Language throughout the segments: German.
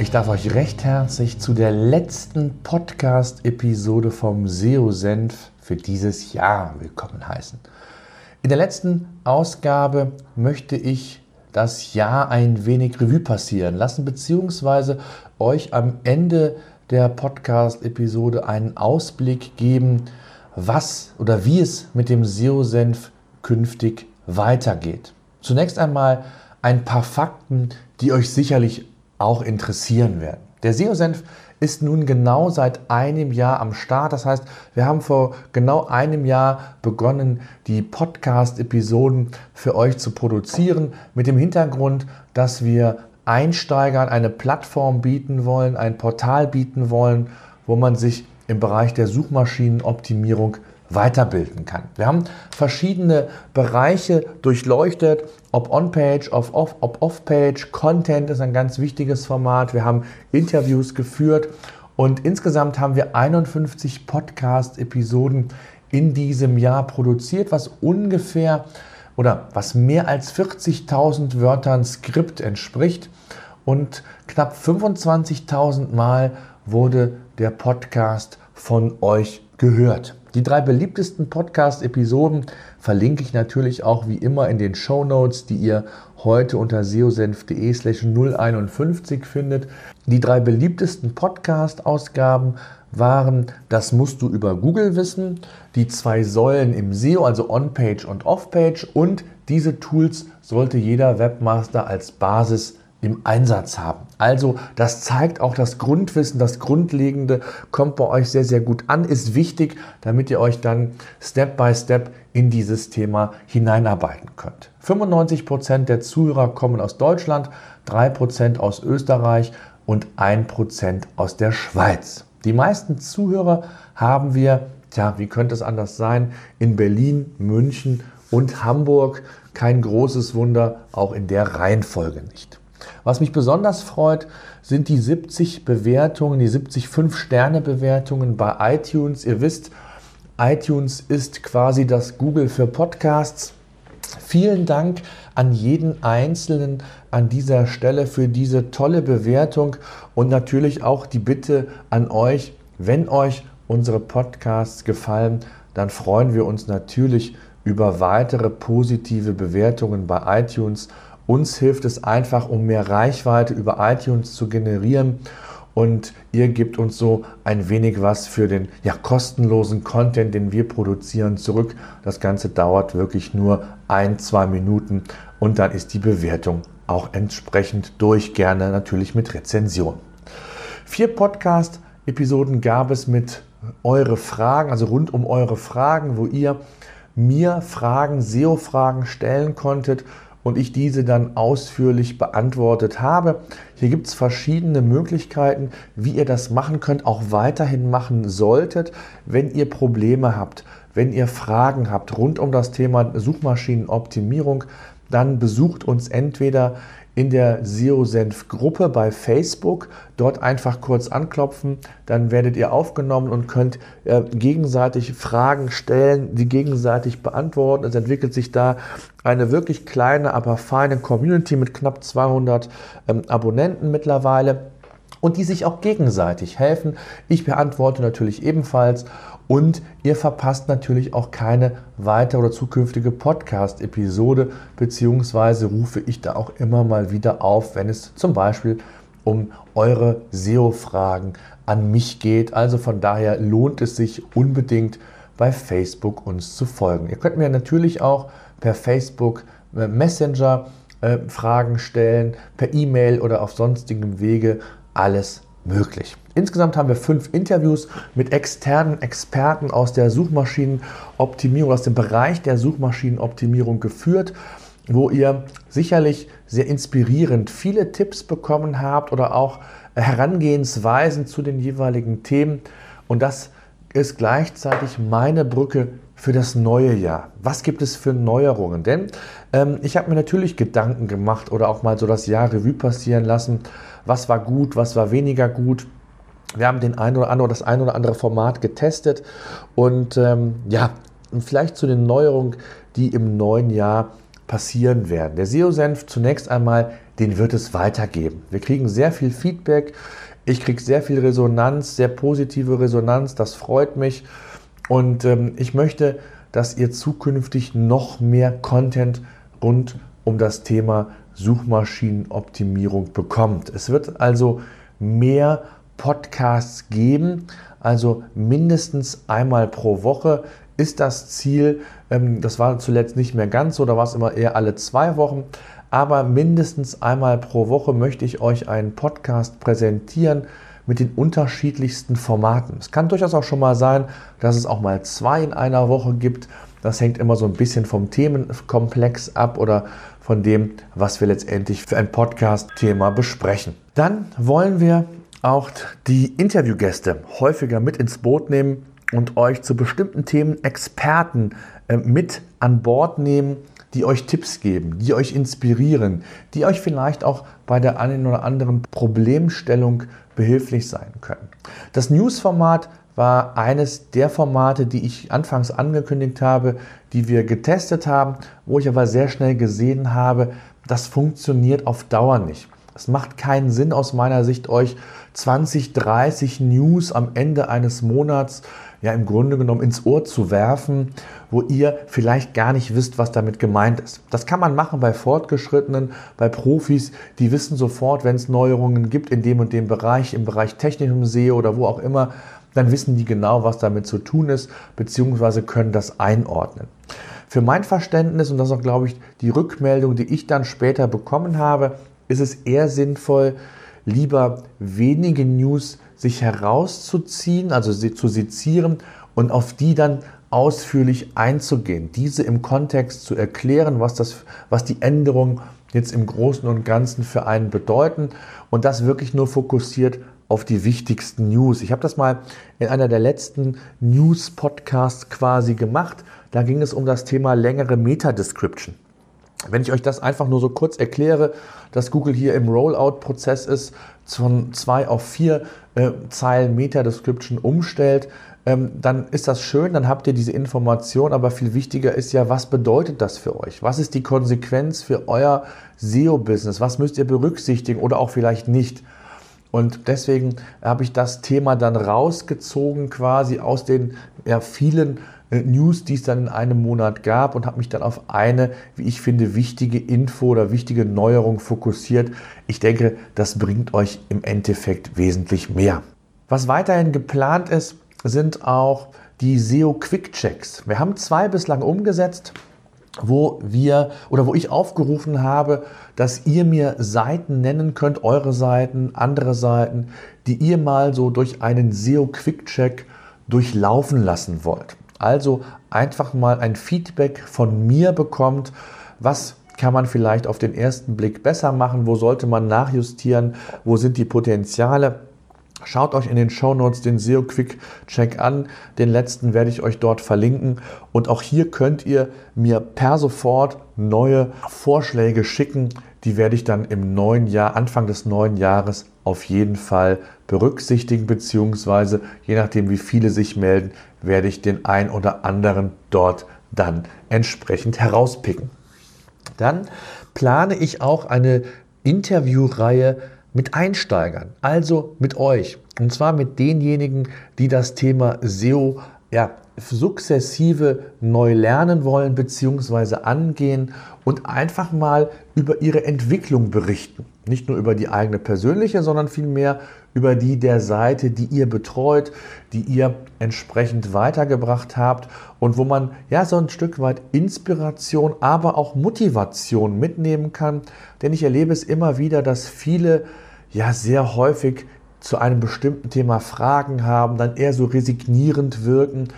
Ich darf euch recht herzlich zu der letzten Podcast-Episode vom SEO-Senf für dieses Jahr willkommen heißen. In der letzten Ausgabe möchte ich das Jahr ein wenig Revue passieren lassen, beziehungsweise euch am Ende der Podcast-Episode einen Ausblick geben, was oder wie es mit dem SEO-Senf künftig weitergeht. Zunächst einmal ein paar Fakten, die euch sicherlich auch interessieren werden. Der SEO-Senf ist nun genau seit einem Jahr am Start. Das heißt, wir haben vor genau einem Jahr begonnen, die Podcast-Episoden für euch zu produzieren, mit dem Hintergrund, dass wir Einsteigern eine Plattform bieten wollen, ein Portal bieten wollen, wo man sich im Bereich der Suchmaschinenoptimierung weiterbilden kann. Wir haben verschiedene Bereiche durchleuchtet, ob On-Page, ob Off-Page. Content ist ein ganz wichtiges Format. Wir haben Interviews geführt und insgesamt haben wir 51 Podcast-Episoden in diesem Jahr produziert, was ungefähr oder was mehr als 40.000 Wörtern Skript entspricht und knapp 25.000 Mal wurde der Podcast von euch gehört. Die drei beliebtesten Podcast-Episoden verlinke ich natürlich auch wie immer in den Show Notes, die ihr heute unter seosenf.de slash 051 findet. Die drei beliebtesten Podcast-Ausgaben waren Das musst du über Google wissen, die zwei Säulen im SEO, also On-Page und Off-Page und diese Tools sollte jeder Webmaster als Basis im Einsatz haben. Also das zeigt auch das Grundwissen, das Grundlegende kommt bei euch sehr, sehr gut an, ist wichtig, damit ihr euch dann Step by Step in dieses Thema hineinarbeiten könnt. 95 Prozent der Zuhörer kommen aus Deutschland, 3% aus Österreich und 1% aus der Schweiz. Die meisten Zuhörer haben wir, tja, wie könnte es anders sein, in Berlin, München und Hamburg. Kein großes Wunder, auch in der Reihenfolge nicht. Was mich besonders freut, sind die 70 Bewertungen, die 70 5-Sterne-Bewertungen bei iTunes. Ihr wisst, iTunes ist quasi das Google für Podcasts. Vielen Dank an jeden Einzelnen an dieser Stelle für diese tolle Bewertung und natürlich auch die Bitte an euch, wenn euch unsere Podcasts gefallen, dann freuen wir uns natürlich über weitere positive Bewertungen bei iTunes uns hilft es einfach, um mehr Reichweite über iTunes zu generieren. Und ihr gebt uns so ein wenig was für den ja, kostenlosen Content, den wir produzieren, zurück. Das Ganze dauert wirklich nur ein, zwei Minuten und dann ist die Bewertung auch entsprechend durch, gerne natürlich mit Rezension. Vier Podcast-Episoden gab es mit eure Fragen, also rund um eure Fragen, wo ihr mir Fragen, SEO-Fragen stellen konntet und ich diese dann ausführlich beantwortet habe. Hier gibt es verschiedene Möglichkeiten, wie ihr das machen könnt, auch weiterhin machen solltet, wenn ihr Probleme habt, wenn ihr Fragen habt rund um das Thema Suchmaschinenoptimierung, dann besucht uns entweder in der SEO-Senf-Gruppe bei Facebook. Dort einfach kurz anklopfen, dann werdet ihr aufgenommen und könnt äh, gegenseitig Fragen stellen, die gegenseitig beantworten. Es entwickelt sich da eine wirklich kleine, aber feine Community mit knapp 200 ähm, Abonnenten mittlerweile und die sich auch gegenseitig helfen. Ich beantworte natürlich ebenfalls und ihr verpasst natürlich auch keine weitere oder zukünftige Podcast-Episode, beziehungsweise rufe ich da auch immer mal wieder auf, wenn es zum Beispiel um eure SEO-Fragen an mich geht. Also von daher lohnt es sich unbedingt bei Facebook uns zu folgen. Ihr könnt mir natürlich auch per Facebook äh, Messenger äh, Fragen stellen, per E-Mail oder auf sonstigem Wege alles möglich. Insgesamt haben wir fünf Interviews mit externen Experten aus der Suchmaschinenoptimierung, aus dem Bereich der Suchmaschinenoptimierung geführt, wo ihr sicherlich sehr inspirierend viele Tipps bekommen habt oder auch Herangehensweisen zu den jeweiligen Themen. Und das ist gleichzeitig meine Brücke für das neue Jahr. Was gibt es für Neuerungen? Denn ähm, ich habe mir natürlich Gedanken gemacht oder auch mal so das Jahr Revue passieren lassen. Was war gut, was war weniger gut? Wir haben den ein oder andere, das ein oder andere Format getestet und ähm, ja, vielleicht zu den Neuerungen, die im neuen Jahr passieren werden. Der SEO-Senf zunächst einmal, den wird es weitergeben. Wir kriegen sehr viel Feedback. Ich kriege sehr viel Resonanz, sehr positive Resonanz. Das freut mich. Und ähm, ich möchte, dass ihr zukünftig noch mehr Content rund um das Thema Suchmaschinenoptimierung bekommt. Es wird also mehr Podcasts geben, also mindestens einmal pro Woche ist das Ziel. Ähm, das war zuletzt nicht mehr ganz so, da war es immer eher alle zwei Wochen. Aber mindestens einmal pro Woche möchte ich euch einen Podcast präsentieren mit den unterschiedlichsten Formaten. Es kann durchaus auch schon mal sein, dass es auch mal zwei in einer Woche gibt. Das hängt immer so ein bisschen vom Themenkomplex ab oder von dem, was wir letztendlich für ein Podcast-Thema besprechen. Dann wollen wir auch die Interviewgäste häufiger mit ins Boot nehmen und euch zu bestimmten Themen Experten äh, mit an Bord nehmen, die euch Tipps geben, die euch inspirieren, die euch vielleicht auch bei der einen oder anderen Problemstellung behilflich sein können. Das News-Format war eines der Formate, die ich anfangs angekündigt habe, die wir getestet haben, wo ich aber sehr schnell gesehen habe, das funktioniert auf Dauer nicht. Es macht keinen Sinn aus meiner Sicht, euch 20, 30 News am Ende eines Monats ja im Grunde genommen ins Ohr zu werfen, wo ihr vielleicht gar nicht wisst, was damit gemeint ist. Das kann man machen bei Fortgeschrittenen, bei Profis, die wissen sofort, wenn es Neuerungen gibt in dem und dem Bereich, im Bereich technischem SEO oder wo auch immer, dann wissen die genau, was damit zu tun ist, beziehungsweise können das einordnen. Für mein Verständnis, und das ist auch, glaube ich, die Rückmeldung, die ich dann später bekommen habe, ist es eher sinnvoll, lieber wenige News sich herauszuziehen, also sie zu sezieren und auf die dann ausführlich einzugehen, diese im Kontext zu erklären, was, das, was die Änderungen jetzt im Großen und Ganzen für einen bedeuten und das wirklich nur fokussiert auf die wichtigsten News. Ich habe das mal in einer der letzten News-Podcasts quasi gemacht. Da ging es um das Thema längere Meta-Description. Wenn ich euch das einfach nur so kurz erkläre, dass Google hier im Rollout-Prozess ist, von zwei auf vier äh, Zeilen Meta-Description umstellt, ähm, dann ist das schön, dann habt ihr diese Information, aber viel wichtiger ist ja, was bedeutet das für euch? Was ist die Konsequenz für euer SEO-Business? Was müsst ihr berücksichtigen oder auch vielleicht nicht? Und deswegen habe ich das Thema dann rausgezogen, quasi aus den ja, vielen äh, News, die es dann in einem Monat gab und habe mich dann auf eine, wie ich finde, wichtige Info oder wichtige Neuerung fokussiert. Ich denke, das bringt euch im Endeffekt wesentlich mehr. Was weiterhin geplant ist, sind auch die SEO Quick Checks. Wir haben zwei bislang umgesetzt wo wir oder wo ich aufgerufen habe, dass ihr mir Seiten nennen könnt, eure Seiten, andere Seiten, die ihr mal so durch einen SEO Quick Check durchlaufen lassen wollt. Also einfach mal ein Feedback von mir bekommt, was kann man vielleicht auf den ersten Blick besser machen, wo sollte man nachjustieren, wo sind die Potenziale. Schaut euch in den Show Notes den SEO Quick Check an. Den letzten werde ich euch dort verlinken. Und auch hier könnt ihr mir per sofort neue Vorschläge schicken. Die werde ich dann im neuen Jahr, Anfang des neuen Jahres auf jeden Fall berücksichtigen, beziehungsweise je nachdem, wie viele sich melden, werde ich den ein oder anderen dort dann entsprechend herauspicken. Dann plane ich auch eine Interviewreihe mit Einsteigern, also mit euch. Und zwar mit denjenigen, die das Thema SEO ja, sukzessive neu lernen wollen bzw. angehen und einfach mal über ihre Entwicklung berichten. Nicht nur über die eigene persönliche, sondern vielmehr über die der Seite, die ihr betreut, die ihr entsprechend weitergebracht habt und wo man ja so ein Stück weit Inspiration, aber auch Motivation mitnehmen kann. Denn ich erlebe es immer wieder, dass viele ja sehr häufig zu einem bestimmten Thema Fragen haben, dann eher so resignierend wirken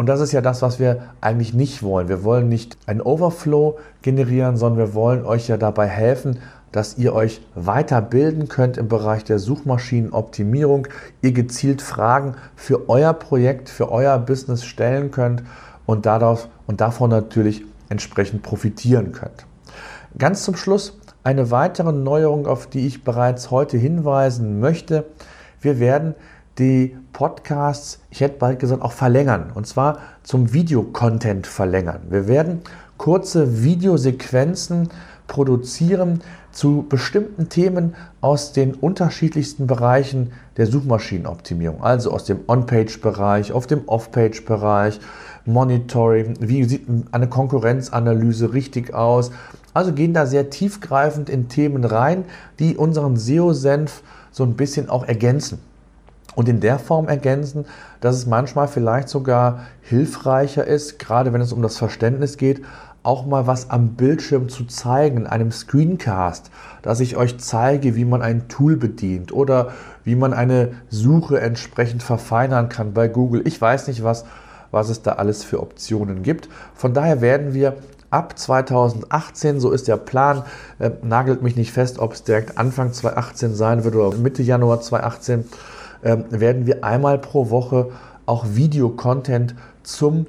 und das ist ja das, was wir eigentlich nicht wollen. Wir wollen nicht einen Overflow generieren, sondern wir wollen euch ja dabei helfen, dass ihr euch weiterbilden könnt im Bereich der Suchmaschinenoptimierung, ihr gezielt Fragen für euer Projekt, für euer Business stellen könnt und, darauf, und davon natürlich entsprechend profitieren könnt. Ganz zum Schluss eine weitere Neuerung, auf die ich bereits heute hinweisen möchte. Wir werden die Podcasts, ich hätte bald gesagt, auch verlängern. Und zwar zum Videocontent verlängern. Wir werden kurze Videosequenzen produzieren zu bestimmten Themen aus den unterschiedlichsten Bereichen der Suchmaschinenoptimierung. Also aus dem On-Page-Bereich, auf dem Off-Page-Bereich, Monitoring, wie sieht eine Konkurrenzanalyse richtig aus. Also gehen da sehr tiefgreifend in Themen rein, die unseren SEO-Senf so ein bisschen auch ergänzen und in der Form ergänzen, dass es manchmal vielleicht sogar hilfreicher ist, gerade wenn es um das Verständnis geht, auch mal was am Bildschirm zu zeigen, einem Screencast, dass ich euch zeige, wie man ein Tool bedient oder wie man eine Suche entsprechend verfeinern kann bei Google. Ich weiß nicht, was, was es da alles für Optionen gibt. Von daher werden wir ab 2018, so ist der Plan, äh, nagelt mich nicht fest, ob es direkt Anfang 2018 sein wird oder Mitte Januar 2018, äh, werden wir einmal pro Woche auch Videocontent zum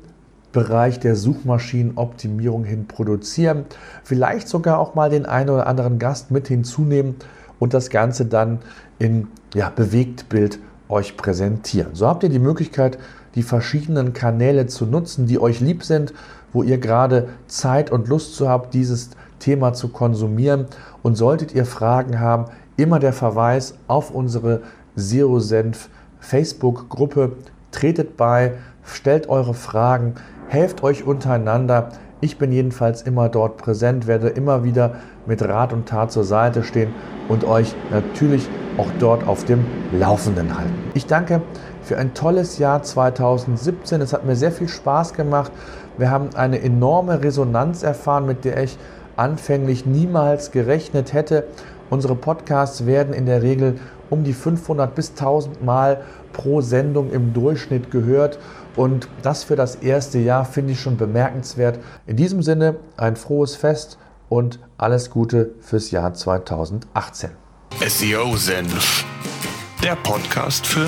Bereich der Suchmaschinenoptimierung hin produzieren. Vielleicht sogar auch mal den einen oder anderen Gast mit hinzunehmen und das Ganze dann in ja, Bewegtbild euch präsentieren. So habt ihr die Möglichkeit, die verschiedenen Kanäle zu nutzen, die euch lieb sind, wo ihr gerade Zeit und Lust zu habt, dieses Thema zu konsumieren. Und solltet ihr Fragen haben, immer der Verweis auf unsere Zero Senf Facebook-Gruppe. Tretet bei, stellt eure Fragen, helft euch untereinander. Ich bin jedenfalls immer dort präsent, werde immer wieder mit Rat und Tat zur Seite stehen und euch natürlich auch dort auf dem Laufenden halten. Ich danke für ein tolles Jahr 2017. Es hat mir sehr viel Spaß gemacht. Wir haben eine enorme Resonanz erfahren, mit der ich anfänglich niemals gerechnet hätte. Unsere Podcasts werden in der Regel um die 500 bis 1000 Mal pro Sendung im Durchschnitt gehört. Und das für das erste Jahr finde ich schon bemerkenswert. In diesem Sinne ein frohes Fest und alles Gute fürs Jahr 2018. SEO Senf, der Podcast für